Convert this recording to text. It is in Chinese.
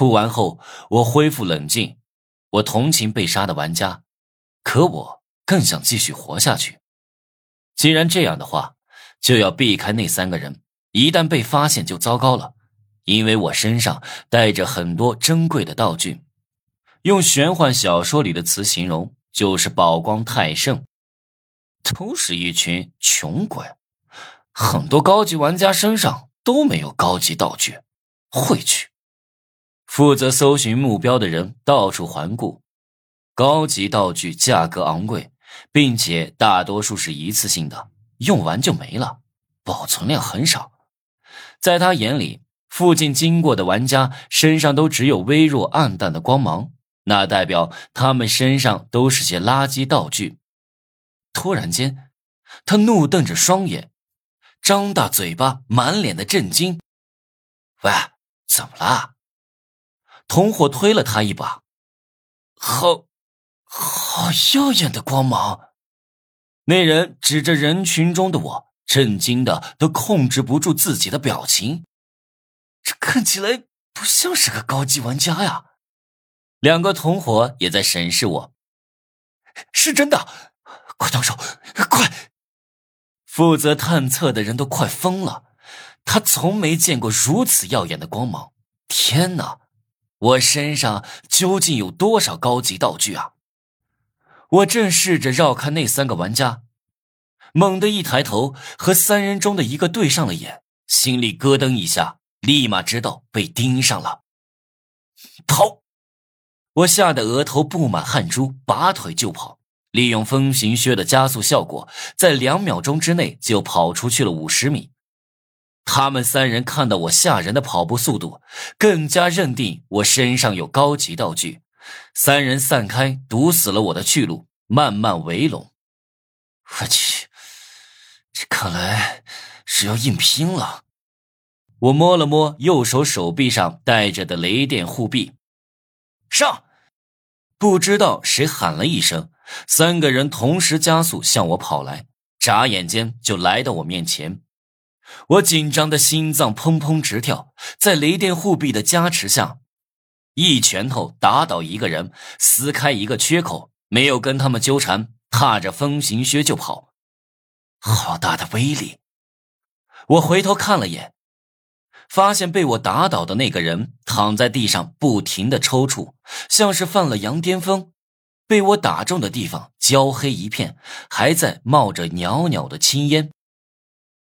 吐完后，我恢复冷静。我同情被杀的玩家，可我更想继续活下去。既然这样的话，就要避开那三个人。一旦被发现，就糟糕了，因为我身上带着很多珍贵的道具。用玄幻小说里的词形容，就是宝光太盛。都是一群穷鬼，很多高级玩家身上都没有高级道具。晦气！负责搜寻目标的人到处环顾，高级道具价格昂贵，并且大多数是一次性的，用完就没了，保存量很少。在他眼里，附近经过的玩家身上都只有微弱暗淡的光芒，那代表他们身上都是些垃圾道具。突然间，他怒瞪着双眼，张大嘴巴，满脸的震惊。“喂，怎么了？”同伙推了他一把。“好，好耀眼的光芒！”那人指着人群中的我，震惊的都控制不住自己的表情。这看起来不像是个高级玩家呀。两个同伙也在审视我。是真的。快动手！快！负责探测的人都快疯了，他从没见过如此耀眼的光芒。天哪，我身上究竟有多少高级道具啊？我正试着绕开那三个玩家，猛地一抬头，和三人中的一个对上了眼，心里咯噔一下，立马知道被盯上了。跑！我吓得额头布满汗珠，拔腿就跑。利用风行靴的加速效果，在两秒钟之内就跑出去了五十米。他们三人看到我吓人的跑步速度，更加认定我身上有高级道具。三人散开，堵死了我的去路，慢慢围拢。我去，这看来是要硬拼了。我摸了摸右手手臂上戴着的雷电护臂，上！不知道谁喊了一声。三个人同时加速向我跑来，眨眼间就来到我面前。我紧张的心脏砰砰直跳，在雷电护臂的加持下，一拳头打倒一个人，撕开一个缺口，没有跟他们纠缠，踏着风行靴就跑。好大的威力！我回头看了眼，发现被我打倒的那个人躺在地上，不停的抽搐，像是犯了羊癫疯。被我打中的地方焦黑一片，还在冒着袅袅的青烟。